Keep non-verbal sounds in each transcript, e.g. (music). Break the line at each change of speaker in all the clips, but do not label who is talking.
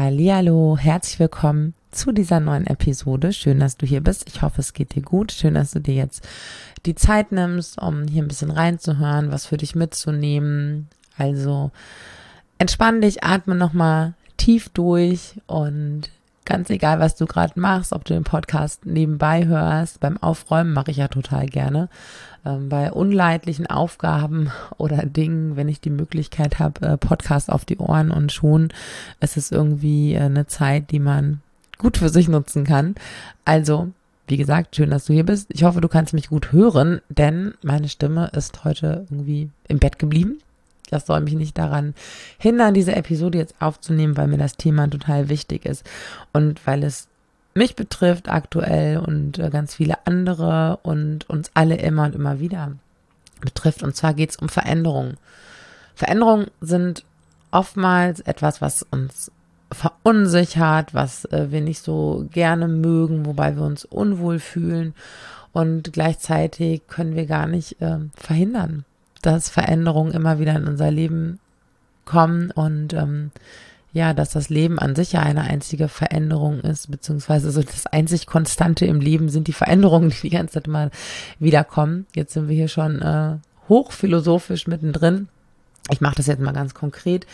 Hallo, herzlich willkommen zu dieser neuen Episode. Schön, dass du hier bist. Ich hoffe, es geht dir gut. Schön, dass du dir jetzt die Zeit nimmst, um hier ein bisschen reinzuhören, was für dich mitzunehmen. Also entspann dich, atme nochmal tief durch und ganz egal, was du gerade machst, ob du den Podcast nebenbei hörst, beim Aufräumen mache ich ja total gerne ähm, bei unleidlichen Aufgaben (laughs) oder Dingen, wenn ich die Möglichkeit habe, äh, Podcast auf die Ohren und schon ist es irgendwie äh, eine Zeit, die man gut für sich nutzen kann. Also, wie gesagt, schön, dass du hier bist. Ich hoffe, du kannst mich gut hören, denn meine Stimme ist heute irgendwie im Bett geblieben. Das soll mich nicht daran hindern, diese Episode jetzt aufzunehmen, weil mir das Thema total wichtig ist und weil es mich betrifft aktuell und äh, ganz viele andere und uns alle immer und immer wieder betrifft. Und zwar geht es um Veränderungen. Veränderungen sind oftmals etwas, was uns verunsichert, was äh, wir nicht so gerne mögen, wobei wir uns unwohl fühlen. Und gleichzeitig können wir gar nicht äh, verhindern, dass Veränderungen immer wieder in unser Leben kommen und ähm, ja, dass das Leben an sich ja eine einzige Veränderung ist, beziehungsweise so das einzig Konstante im Leben sind die Veränderungen, (laughs) die die ganze Zeit mal wiederkommen. Jetzt sind wir hier schon äh, hochphilosophisch mittendrin. Ich mache das jetzt mal ganz konkret.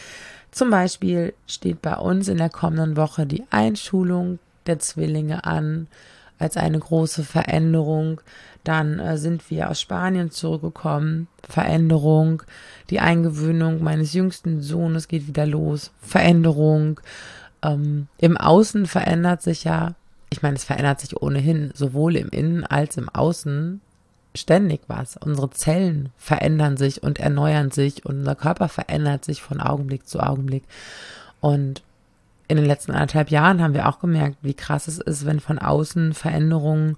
Zum Beispiel steht bei uns in der kommenden Woche die Einschulung der Zwillinge an als eine große Veränderung. Dann äh, sind wir aus Spanien zurückgekommen. Veränderung. Die Eingewöhnung meines jüngsten Sohnes geht wieder los. Veränderung. Ähm, Im Außen verändert sich ja, ich meine, es verändert sich ohnehin sowohl im Innen als im Außen ständig was. Unsere Zellen verändern sich und erneuern sich und unser Körper verändert sich von Augenblick zu Augenblick. Und in den letzten anderthalb Jahren haben wir auch gemerkt, wie krass es ist, wenn von außen Veränderungen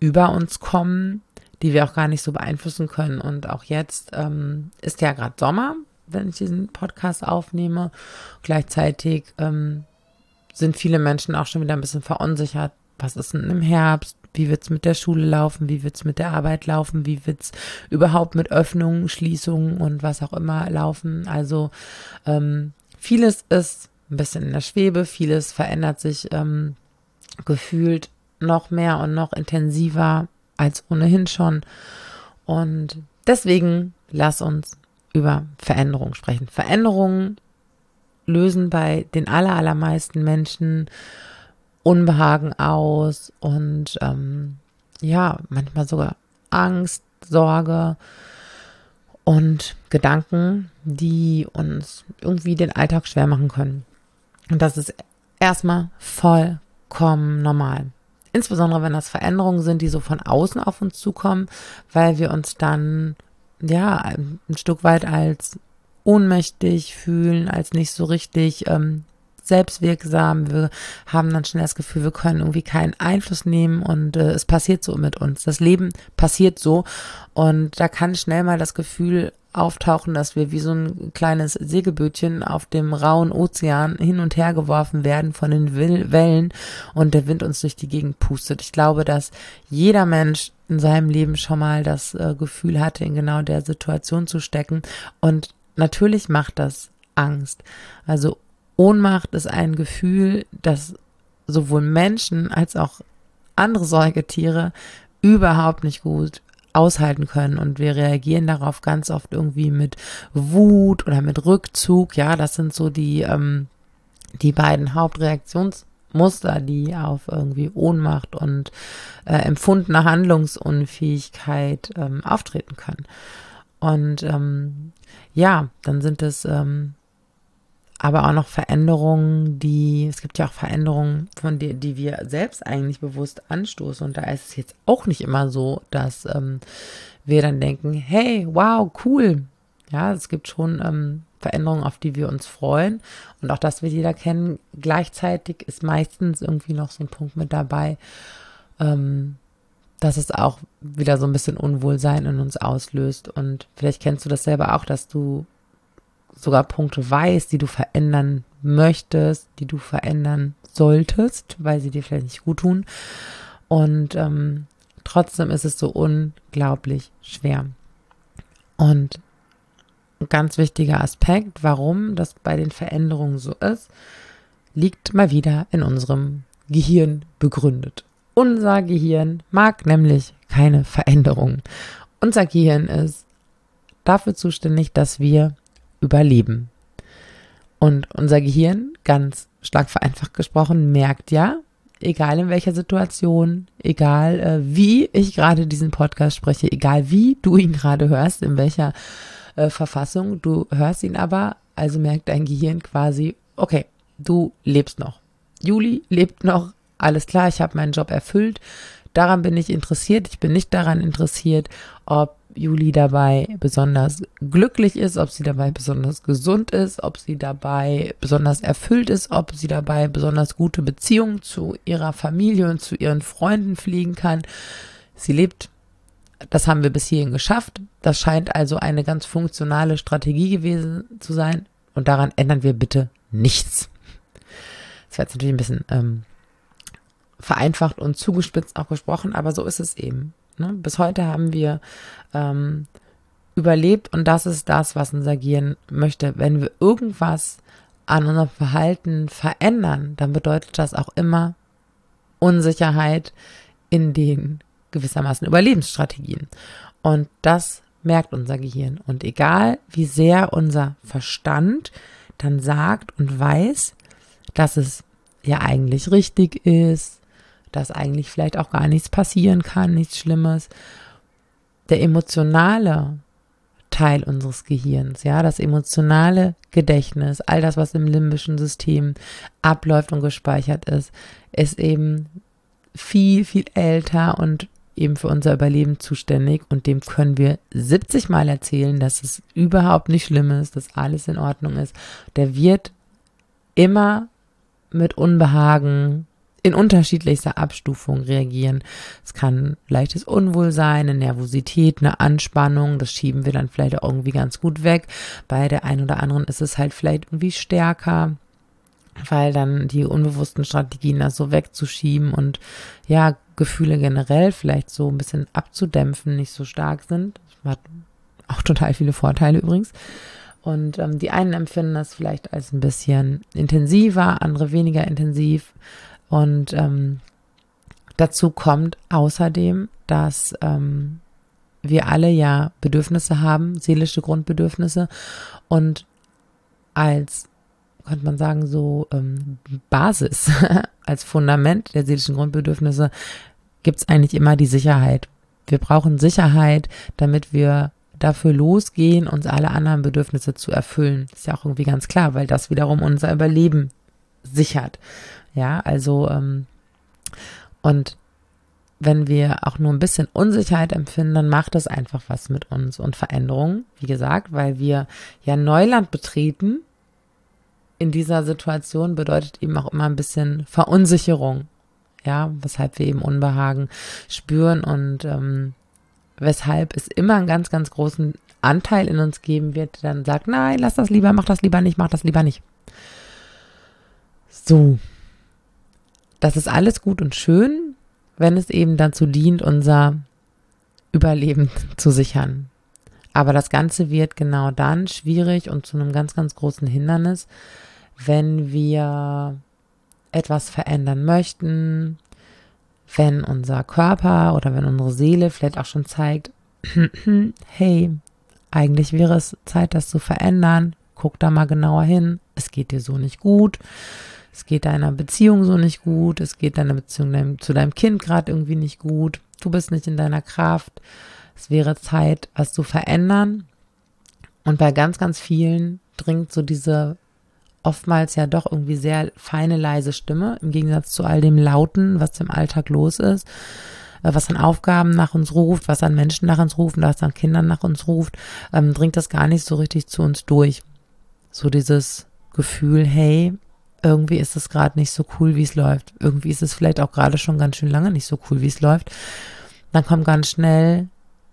über uns kommen, die wir auch gar nicht so beeinflussen können. Und auch jetzt ähm, ist ja gerade Sommer, wenn ich diesen Podcast aufnehme. Gleichzeitig ähm, sind viele Menschen auch schon wieder ein bisschen verunsichert. Was ist denn im Herbst? Wie wird's mit der Schule laufen? Wie wird's mit der Arbeit laufen? Wie wird's überhaupt mit Öffnungen, Schließungen und was auch immer laufen? Also ähm, vieles ist ein bisschen in der Schwebe, vieles verändert sich ähm, gefühlt noch mehr und noch intensiver als ohnehin schon. Und deswegen lass uns über Veränderungen sprechen. Veränderungen lösen bei den aller, allermeisten Menschen Unbehagen aus und ähm, ja, manchmal sogar Angst, Sorge und Gedanken, die uns irgendwie den Alltag schwer machen können. Und das ist erstmal vollkommen normal. Insbesondere wenn das Veränderungen sind, die so von außen auf uns zukommen, weil wir uns dann ja ein Stück weit als ohnmächtig fühlen, als nicht so richtig ähm, selbstwirksam. Wir haben dann schnell das Gefühl, wir können irgendwie keinen Einfluss nehmen und äh, es passiert so mit uns. Das Leben passiert so und da kann schnell mal das Gefühl auftauchen, dass wir wie so ein kleines Segelbötchen auf dem rauen Ozean hin und her geworfen werden von den Wellen und der Wind uns durch die Gegend pustet. Ich glaube, dass jeder Mensch in seinem Leben schon mal das äh, Gefühl hatte, in genau der Situation zu stecken. Und natürlich macht das Angst. Also Ohnmacht ist ein Gefühl, das sowohl Menschen als auch andere Säugetiere überhaupt nicht gut aushalten können und wir reagieren darauf ganz oft irgendwie mit Wut oder mit Rückzug. Ja, das sind so die, ähm, die beiden Hauptreaktionsmuster, die auf irgendwie Ohnmacht und äh, empfundene Handlungsunfähigkeit ähm, auftreten können. Und ähm, ja, dann sind es ähm, aber auch noch Veränderungen, die, es gibt ja auch Veränderungen, von die, die wir selbst eigentlich bewusst anstoßen. Und da ist es jetzt auch nicht immer so, dass ähm, wir dann denken, hey, wow, cool. Ja, es gibt schon ähm, Veränderungen, auf die wir uns freuen. Und auch das wird jeder kennen. Gleichzeitig ist meistens irgendwie noch so ein Punkt mit dabei, ähm, dass es auch wieder so ein bisschen Unwohlsein in uns auslöst. Und vielleicht kennst du das selber auch, dass du sogar Punkte weißt, die du verändern möchtest, die du verändern solltest, weil sie dir vielleicht nicht gut tun. Und ähm, trotzdem ist es so unglaublich schwer. Und ein ganz wichtiger Aspekt, warum das bei den Veränderungen so ist, liegt mal wieder in unserem Gehirn begründet. Unser Gehirn mag nämlich keine Veränderung. Unser Gehirn ist dafür zuständig, dass wir überleben. Und unser Gehirn, ganz stark vereinfacht gesprochen, merkt ja, egal in welcher Situation, egal äh, wie ich gerade diesen Podcast spreche, egal wie du ihn gerade hörst, in welcher äh, Verfassung, du hörst ihn aber, also merkt dein Gehirn quasi, okay, du lebst noch. Juli lebt noch, alles klar, ich habe meinen Job erfüllt, daran bin ich interessiert, ich bin nicht daran interessiert, ob Juli dabei besonders glücklich ist, ob sie dabei besonders gesund ist, ob sie dabei besonders erfüllt ist, ob sie dabei besonders gute Beziehungen zu ihrer Familie und zu ihren Freunden pflegen kann. Sie lebt. Das haben wir bis hierhin geschafft. Das scheint also eine ganz funktionale Strategie gewesen zu sein. Und daran ändern wir bitte nichts. Das war jetzt natürlich ein bisschen ähm, vereinfacht und zugespitzt auch gesprochen, aber so ist es eben. Ne? Bis heute haben wir ähm, überlebt und das ist das, was unser Gehirn möchte. Wenn wir irgendwas an unserem Verhalten verändern, dann bedeutet das auch immer Unsicherheit in den gewissermaßen Überlebensstrategien. Und das merkt unser Gehirn. Und egal, wie sehr unser Verstand dann sagt und weiß, dass es ja eigentlich richtig ist, dass eigentlich vielleicht auch gar nichts passieren kann, nichts Schlimmes. Der emotionale Teil unseres Gehirns, ja, das emotionale Gedächtnis, all das, was im limbischen System abläuft und gespeichert ist, ist eben viel, viel älter und eben für unser Überleben zuständig und dem können wir 70 Mal erzählen, dass es überhaupt nicht schlimm ist, dass alles in Ordnung ist. Der wird immer mit Unbehagen in unterschiedlichster Abstufung reagieren. Es kann leichtes Unwohlsein, eine Nervosität, eine Anspannung, das schieben wir dann vielleicht irgendwie ganz gut weg. Bei der einen oder anderen ist es halt vielleicht irgendwie stärker, weil dann die unbewussten Strategien das so wegzuschieben und ja, Gefühle generell vielleicht so ein bisschen abzudämpfen, nicht so stark sind. Das hat auch total viele Vorteile übrigens. Und ähm, die einen empfinden das vielleicht als ein bisschen intensiver, andere weniger intensiv. Und ähm, dazu kommt außerdem, dass ähm, wir alle ja Bedürfnisse haben, seelische Grundbedürfnisse. Und als, könnte man sagen, so ähm, Basis, (laughs) als Fundament der seelischen Grundbedürfnisse gibt es eigentlich immer die Sicherheit. Wir brauchen Sicherheit, damit wir dafür losgehen, uns alle anderen Bedürfnisse zu erfüllen. ist ja auch irgendwie ganz klar, weil das wiederum unser Überleben sichert. Ja, also ähm, und wenn wir auch nur ein bisschen Unsicherheit empfinden, dann macht das einfach was mit uns und Veränderungen, wie gesagt, weil wir ja Neuland betreten. In dieser Situation bedeutet eben auch immer ein bisschen Verunsicherung, ja, weshalb wir eben Unbehagen spüren und ähm, weshalb es immer einen ganz, ganz großen Anteil in uns geben wird, der dann sagt, nein, lass das lieber, mach das lieber nicht, mach das lieber nicht. So, das ist alles gut und schön, wenn es eben dazu dient, unser Überleben (laughs) zu sichern. Aber das Ganze wird genau dann schwierig und zu einem ganz, ganz großen Hindernis, wenn wir etwas verändern möchten, wenn unser Körper oder wenn unsere Seele vielleicht auch schon zeigt, (clears throat) hey, eigentlich wäre es Zeit, das zu verändern. Guck da mal genauer hin. Es geht dir so nicht gut es geht deiner Beziehung so nicht gut, es geht deiner Beziehung deinem, zu deinem Kind gerade irgendwie nicht gut, du bist nicht in deiner Kraft, es wäre Zeit, was zu verändern. Und bei ganz, ganz vielen dringt so diese oftmals ja doch irgendwie sehr feine, leise Stimme, im Gegensatz zu all dem Lauten, was im Alltag los ist, äh, was an Aufgaben nach uns ruft, was an Menschen nach uns ruft, was an Kindern nach uns ruft, ähm, dringt das gar nicht so richtig zu uns durch. So dieses Gefühl, hey, irgendwie ist es gerade nicht so cool, wie es läuft. Irgendwie ist es vielleicht auch gerade schon ganz schön lange nicht so cool, wie es läuft. Dann kommt ganz schnell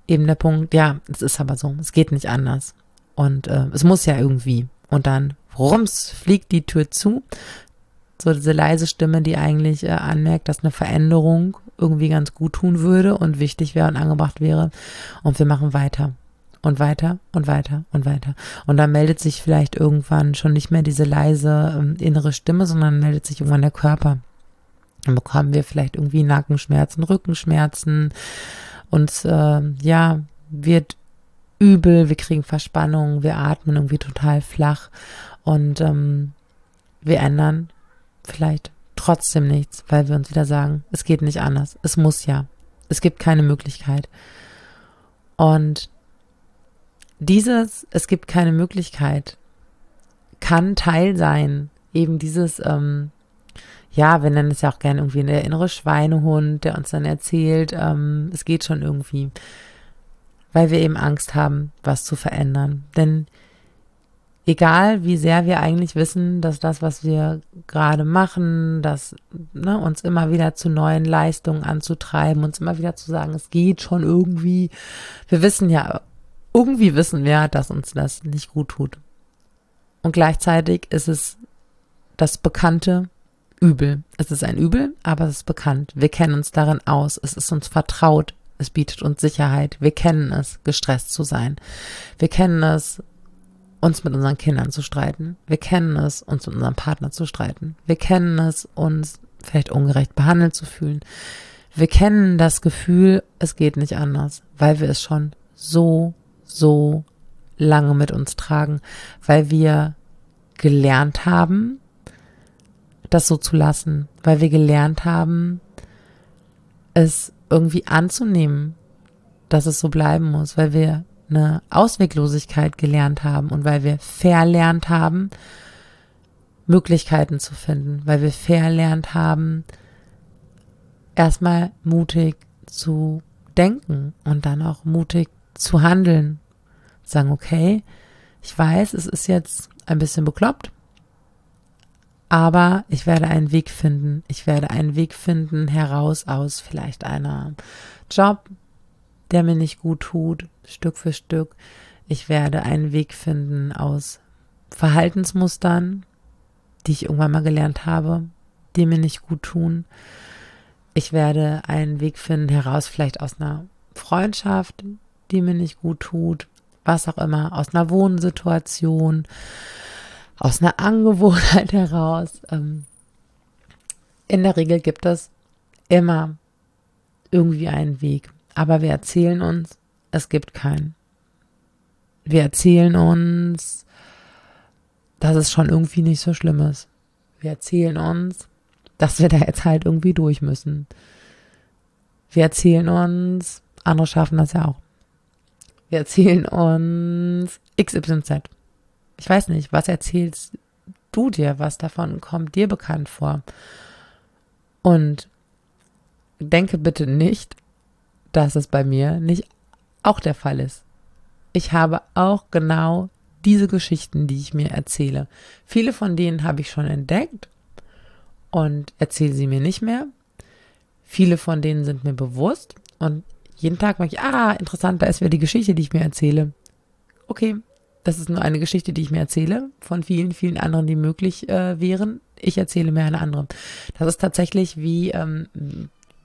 eben der Punkt, ja, es ist aber so, es geht nicht anders. Und äh, es muss ja irgendwie. Und dann, rums, fliegt die Tür zu. So diese leise Stimme, die eigentlich äh, anmerkt, dass eine Veränderung irgendwie ganz gut tun würde und wichtig wäre und angebracht wäre. Und wir machen weiter. Und weiter und weiter und weiter. Und dann meldet sich vielleicht irgendwann schon nicht mehr diese leise äh, innere Stimme, sondern meldet sich irgendwann der Körper. Dann bekommen wir vielleicht irgendwie Nackenschmerzen, Rückenschmerzen. Uns, äh, ja, wird übel, wir kriegen Verspannung, wir atmen irgendwie total flach und ähm, wir ändern vielleicht trotzdem nichts, weil wir uns wieder sagen, es geht nicht anders, es muss ja, es gibt keine Möglichkeit. Und dieses, es gibt keine Möglichkeit, kann Teil sein, eben dieses, ähm, ja, wir nennen es ja auch gerne irgendwie der innere Schweinehund, der uns dann erzählt, ähm, es geht schon irgendwie, weil wir eben Angst haben, was zu verändern. Denn egal wie sehr wir eigentlich wissen, dass das, was wir gerade machen, dass ne, uns immer wieder zu neuen Leistungen anzutreiben, uns immer wieder zu sagen, es geht schon irgendwie, wir wissen ja irgendwie wissen wir, dass uns das nicht gut tut. Und gleichzeitig ist es das bekannte Übel. Es ist ein Übel, aber es ist bekannt. Wir kennen uns darin aus. Es ist uns vertraut. Es bietet uns Sicherheit. Wir kennen es, gestresst zu sein. Wir kennen es, uns mit unseren Kindern zu streiten. Wir kennen es, uns mit unserem Partner zu streiten. Wir kennen es, uns vielleicht ungerecht behandelt zu fühlen. Wir kennen das Gefühl, es geht nicht anders, weil wir es schon so so lange mit uns tragen, weil wir gelernt haben, das so zu lassen, weil wir gelernt haben, es irgendwie anzunehmen, dass es so bleiben muss, weil wir eine Ausweglosigkeit gelernt haben und weil wir verlernt haben, Möglichkeiten zu finden, weil wir verlernt haben, erstmal mutig zu denken und dann auch mutig zu handeln. Sagen, okay, ich weiß, es ist jetzt ein bisschen bekloppt, aber ich werde einen Weg finden. Ich werde einen Weg finden heraus aus vielleicht einer Job, der mir nicht gut tut, Stück für Stück. Ich werde einen Weg finden aus Verhaltensmustern, die ich irgendwann mal gelernt habe, die mir nicht gut tun. Ich werde einen Weg finden heraus vielleicht aus einer Freundschaft, die mir nicht gut tut, was auch immer, aus einer Wohnsituation, aus einer Angewohnheit (laughs) heraus. Ähm, in der Regel gibt es immer irgendwie einen Weg, aber wir erzählen uns, es gibt keinen. Wir erzählen uns, dass es schon irgendwie nicht so schlimm ist. Wir erzählen uns, dass wir da jetzt halt irgendwie durch müssen. Wir erzählen uns, andere schaffen das ja auch. Wir erzählen uns XYZ. Ich weiß nicht, was erzählst du dir? Was davon kommt dir bekannt vor? Und denke bitte nicht, dass es bei mir nicht auch der Fall ist. Ich habe auch genau diese Geschichten, die ich mir erzähle. Viele von denen habe ich schon entdeckt und erzähle sie mir nicht mehr. Viele von denen sind mir bewusst und jeden Tag merke ich, ah, interessant, da ist wieder die Geschichte, die ich mir erzähle. Okay, das ist nur eine Geschichte, die ich mir erzähle, von vielen, vielen anderen, die möglich äh, wären. Ich erzähle mir eine andere. Das ist tatsächlich wie, ähm,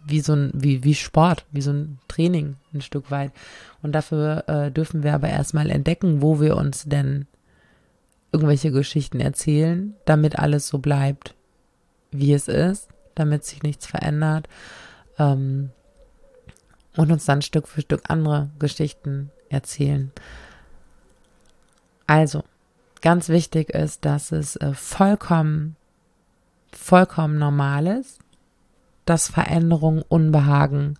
wie so ein, wie, wie Sport, wie so ein Training ein Stück weit. Und dafür äh, dürfen wir aber erstmal entdecken, wo wir uns denn irgendwelche Geschichten erzählen, damit alles so bleibt, wie es ist, damit sich nichts verändert. Ähm, und uns dann Stück für Stück andere Geschichten erzählen. Also, ganz wichtig ist, dass es äh, vollkommen, vollkommen normal ist, dass Veränderungen, Unbehagen,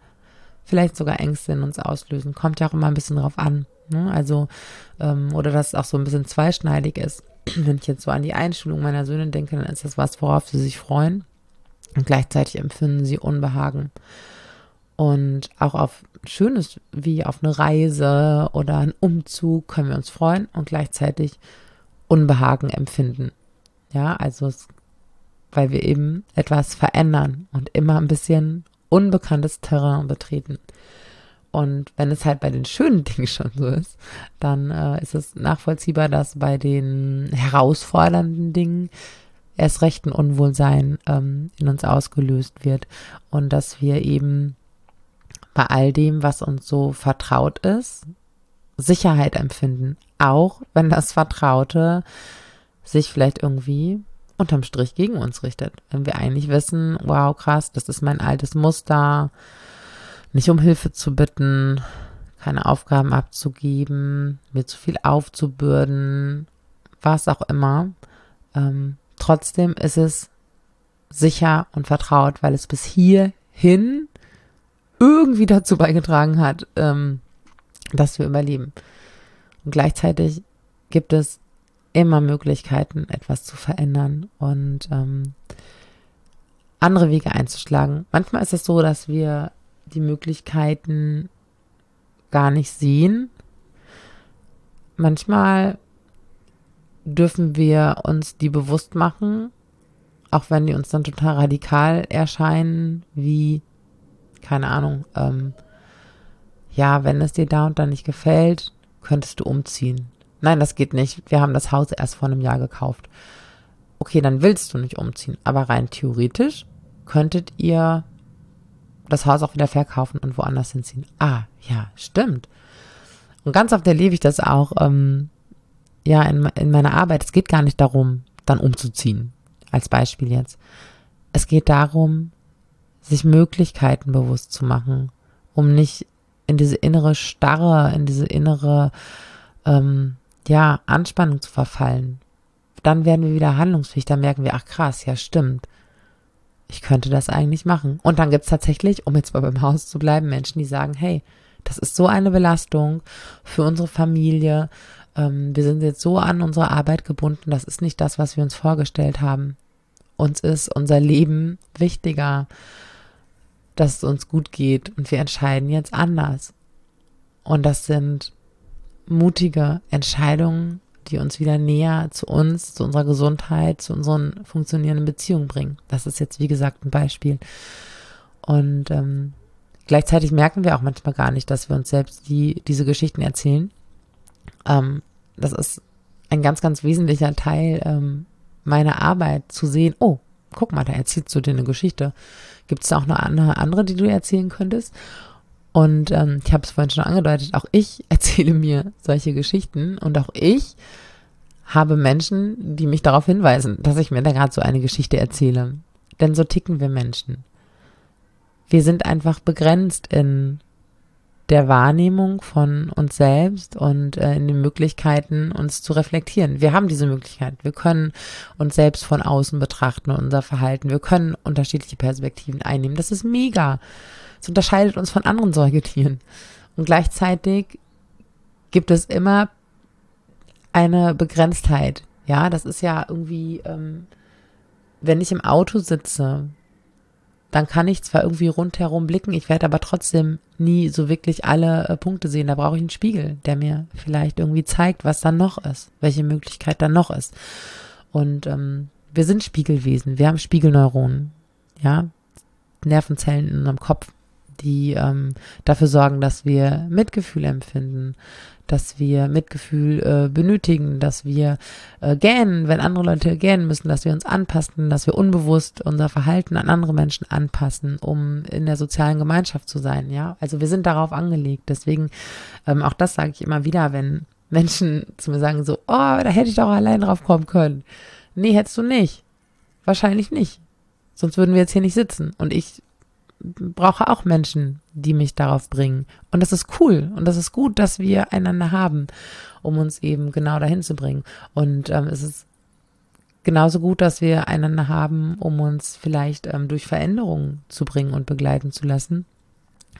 vielleicht sogar Ängste in uns auslösen. Kommt ja auch immer ein bisschen drauf an. Ne? Also, ähm, oder dass es auch so ein bisschen zweischneidig ist. (clears throat) Wenn ich jetzt so an die Einschulung meiner Söhne denke, dann ist das was, worauf sie sich freuen. Und gleichzeitig empfinden sie Unbehagen und auch auf Schönes wie auf eine Reise oder einen Umzug können wir uns freuen und gleichzeitig Unbehagen empfinden. Ja, also es, weil wir eben etwas verändern und immer ein bisschen unbekanntes Terrain betreten. Und wenn es halt bei den schönen (laughs) Dingen schon so ist, dann äh, ist es nachvollziehbar, dass bei den herausfordernden Dingen erst recht ein Unwohlsein ähm, in uns ausgelöst wird und dass wir eben bei all dem, was uns so vertraut ist, Sicherheit empfinden, auch wenn das Vertraute sich vielleicht irgendwie unterm Strich gegen uns richtet. Wenn wir eigentlich wissen, wow, krass, das ist mein altes Muster, nicht um Hilfe zu bitten, keine Aufgaben abzugeben, mir zu viel aufzubürden, was auch immer. Ähm, trotzdem ist es sicher und vertraut, weil es bis hierhin irgendwie dazu beigetragen hat, ähm, dass wir überleben. Und gleichzeitig gibt es immer Möglichkeiten, etwas zu verändern und ähm, andere Wege einzuschlagen. Manchmal ist es so, dass wir die Möglichkeiten gar nicht sehen. Manchmal dürfen wir uns die bewusst machen, auch wenn die uns dann total radikal erscheinen, wie, keine Ahnung, ähm, ja, wenn es dir da und da nicht gefällt, könntest du umziehen. Nein, das geht nicht. Wir haben das Haus erst vor einem Jahr gekauft. Okay, dann willst du nicht umziehen. Aber rein theoretisch könntet ihr das Haus auch wieder verkaufen und woanders hinziehen. Ah, ja, stimmt. Und ganz oft erlebe ich das auch, ähm, ja, in, in meiner Arbeit. Es geht gar nicht darum, dann umzuziehen. Als Beispiel jetzt. Es geht darum, sich Möglichkeiten bewusst zu machen, um nicht in diese innere Starre, in diese innere, ähm, ja, Anspannung zu verfallen. Dann werden wir wieder handlungsfähig, dann merken wir, ach krass, ja, stimmt ich könnte das eigentlich machen. Und dann gibt es tatsächlich, um jetzt mal beim Haus zu bleiben, Menschen, die sagen, hey, das ist so eine Belastung für unsere Familie. Ähm, wir sind jetzt so an unsere Arbeit gebunden. Das ist nicht das, was wir uns vorgestellt haben. Uns ist unser Leben wichtiger, dass es uns gut geht. Und wir entscheiden jetzt anders. Und das sind mutige Entscheidungen, die uns wieder näher zu uns, zu unserer Gesundheit, zu unseren funktionierenden Beziehungen bringen. Das ist jetzt, wie gesagt, ein Beispiel. Und ähm, gleichzeitig merken wir auch manchmal gar nicht, dass wir uns selbst die, diese Geschichten erzählen. Ähm, das ist ein ganz, ganz wesentlicher Teil ähm, meiner Arbeit, zu sehen, oh, guck mal, da erzählst du dir eine Geschichte. Gibt es da auch noch eine andere, die du erzählen könntest? Und ähm, ich habe es vorhin schon angedeutet, auch ich (laughs) erzähle mir solche Geschichten und auch ich habe Menschen, die mich darauf hinweisen, dass ich mir da gerade so eine Geschichte erzähle. Denn so ticken wir Menschen. Wir sind einfach begrenzt in der Wahrnehmung von uns selbst und äh, in den Möglichkeiten, uns zu reflektieren. Wir haben diese Möglichkeit. Wir können uns selbst von außen betrachten und unser Verhalten. Wir können unterschiedliche Perspektiven einnehmen. Das ist mega. Es unterscheidet uns von anderen Säugetieren. Und gleichzeitig gibt es immer eine Begrenztheit. Ja, das ist ja irgendwie, ähm, wenn ich im Auto sitze, dann kann ich zwar irgendwie rundherum blicken, ich werde aber trotzdem nie so wirklich alle äh, Punkte sehen. Da brauche ich einen Spiegel, der mir vielleicht irgendwie zeigt, was dann noch ist, welche Möglichkeit dann noch ist. Und ähm, wir sind Spiegelwesen, wir haben Spiegelneuronen, ja, Nervenzellen in unserem Kopf die ähm, dafür sorgen, dass wir Mitgefühl empfinden, dass wir Mitgefühl äh, benötigen, dass wir äh, gähnen, wenn andere Leute gähnen müssen, dass wir uns anpassen, dass wir unbewusst unser Verhalten an andere Menschen anpassen, um in der sozialen Gemeinschaft zu sein. Ja, also wir sind darauf angelegt. Deswegen ähm, auch das sage ich immer wieder, wenn Menschen zu mir sagen so, oh, da hätte ich doch allein drauf kommen können. Nee, hättest du nicht. Wahrscheinlich nicht. Sonst würden wir jetzt hier nicht sitzen. Und ich brauche auch Menschen, die mich darauf bringen. Und das ist cool und das ist gut, dass wir einander haben, um uns eben genau dahin zu bringen. Und ähm, es ist genauso gut, dass wir einander haben, um uns vielleicht ähm, durch Veränderungen zu bringen und begleiten zu lassen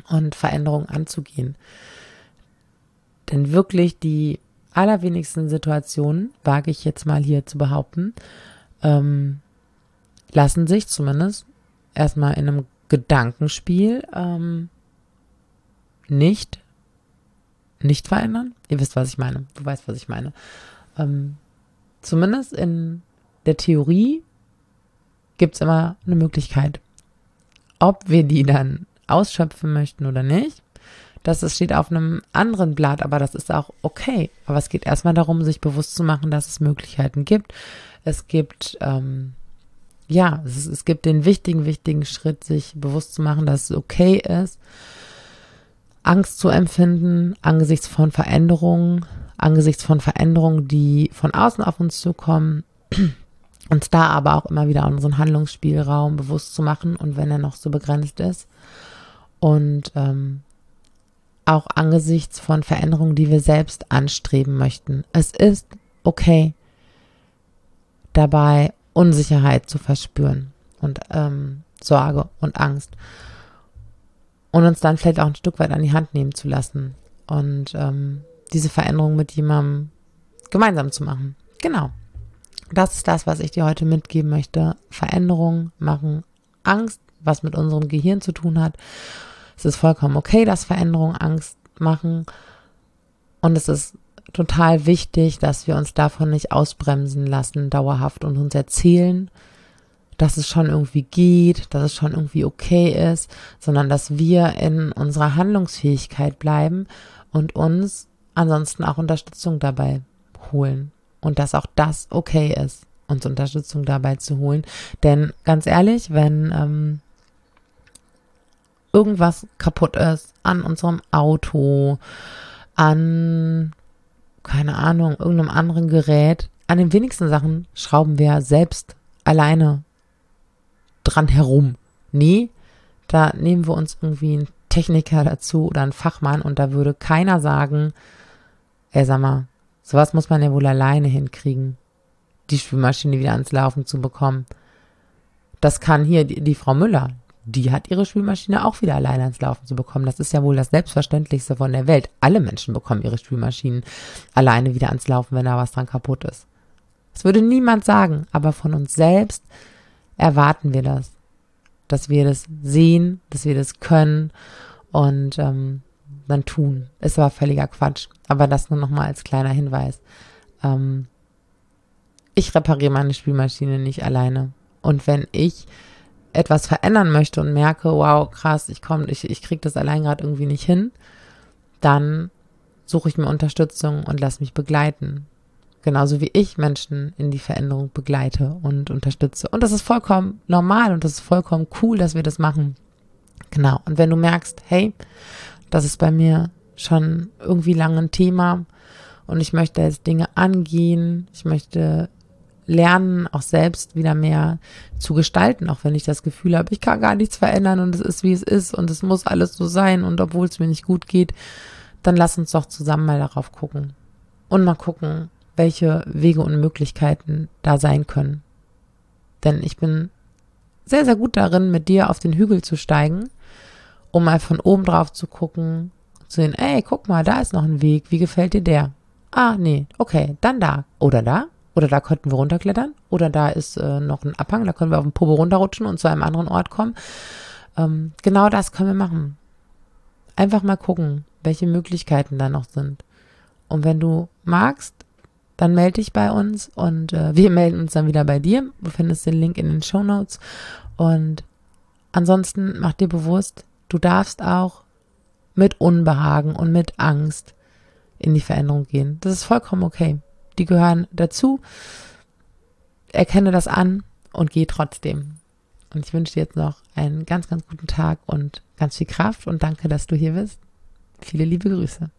und Veränderungen anzugehen. Denn wirklich die allerwenigsten Situationen, wage ich jetzt mal hier zu behaupten, ähm, lassen sich zumindest erstmal in einem Gedankenspiel ähm, nicht, nicht verändern. Ihr wisst, was ich meine. Du weißt, was ich meine. Ähm, zumindest in der Theorie gibt es immer eine Möglichkeit. Ob wir die dann ausschöpfen möchten oder nicht, das steht auf einem anderen Blatt, aber das ist auch okay. Aber es geht erstmal darum, sich bewusst zu machen, dass es Möglichkeiten gibt. Es gibt ähm, ja, es, es gibt den wichtigen, wichtigen Schritt, sich bewusst zu machen, dass es okay ist, Angst zu empfinden angesichts von Veränderungen, angesichts von Veränderungen, die von außen auf uns zukommen, (clears throat) uns da aber auch immer wieder unseren Handlungsspielraum bewusst zu machen und wenn er noch so begrenzt ist und ähm, auch angesichts von Veränderungen, die wir selbst anstreben möchten. Es ist okay, dabei Unsicherheit zu verspüren und ähm, Sorge und Angst und uns dann vielleicht auch ein Stück weit an die Hand nehmen zu lassen und ähm, diese Veränderung mit jemandem gemeinsam zu machen. Genau. Das ist das, was ich dir heute mitgeben möchte. Veränderungen machen Angst, was mit unserem Gehirn zu tun hat. Es ist vollkommen okay, dass Veränderungen Angst machen. Und es ist total wichtig, dass wir uns davon nicht ausbremsen lassen, dauerhaft und uns erzählen, dass es schon irgendwie geht, dass es schon irgendwie okay ist, sondern dass wir in unserer Handlungsfähigkeit bleiben und uns ansonsten auch Unterstützung dabei holen. Und dass auch das okay ist, uns Unterstützung dabei zu holen. Denn ganz ehrlich, wenn ähm, irgendwas kaputt ist an unserem Auto, an, keine Ahnung, irgendeinem anderen Gerät, an den wenigsten Sachen schrauben wir selbst alleine dran herum. Nee, da nehmen wir uns irgendwie einen Techniker dazu oder einen Fachmann und da würde keiner sagen, ey, sag mal, sowas muss man ja wohl alleine hinkriegen, die Spülmaschine wieder ans Laufen zu bekommen. Das kann hier die, die Frau Müller, die hat ihre Spülmaschine auch wieder alleine ans Laufen zu bekommen. Das ist ja wohl das Selbstverständlichste von der Welt. Alle Menschen bekommen ihre Spülmaschinen alleine wieder ans Laufen, wenn da was dran kaputt ist. Das würde niemand sagen, aber von uns selbst erwarten wir das. Dass wir das sehen, dass wir das können und ähm, dann tun. Ist aber völliger Quatsch. Aber das nur nochmal als kleiner Hinweis. Ähm, ich repariere meine Spülmaschine nicht alleine. Und wenn ich etwas verändern möchte und merke, wow, krass, ich komme, ich, ich kriege das allein gerade irgendwie nicht hin, dann suche ich mir Unterstützung und lass mich begleiten. Genauso wie ich Menschen in die Veränderung begleite und unterstütze. Und das ist vollkommen normal und das ist vollkommen cool, dass wir das machen. Genau. Und wenn du merkst, hey, das ist bei mir schon irgendwie lange ein Thema und ich möchte jetzt Dinge angehen, ich möchte lernen, auch selbst wieder mehr zu gestalten, auch wenn ich das Gefühl habe, ich kann gar nichts verändern und es ist, wie es ist und es muss alles so sein und obwohl es mir nicht gut geht, dann lass uns doch zusammen mal darauf gucken und mal gucken, welche Wege und Möglichkeiten da sein können. Denn ich bin sehr, sehr gut darin, mit dir auf den Hügel zu steigen, um mal von oben drauf zu gucken, zu sehen, ey, guck mal, da ist noch ein Weg, wie gefällt dir der? Ah, nee, okay, dann da. Oder da? Oder da könnten wir runterklettern. Oder da ist äh, noch ein Abhang, da können wir auf den Popo runterrutschen und zu einem anderen Ort kommen. Ähm, genau das können wir machen. Einfach mal gucken, welche Möglichkeiten da noch sind. Und wenn du magst, dann melde dich bei uns und äh, (laughs) wir melden uns dann wieder bei dir. Du findest den Link in den Show Notes. Und ansonsten mach dir bewusst, du darfst auch mit Unbehagen und mit Angst in die Veränderung gehen. Das ist vollkommen okay die gehören dazu. Erkenne das an und geh trotzdem. Und ich wünsche dir jetzt noch einen ganz, ganz guten Tag und ganz viel Kraft und danke, dass du hier bist. Viele liebe Grüße.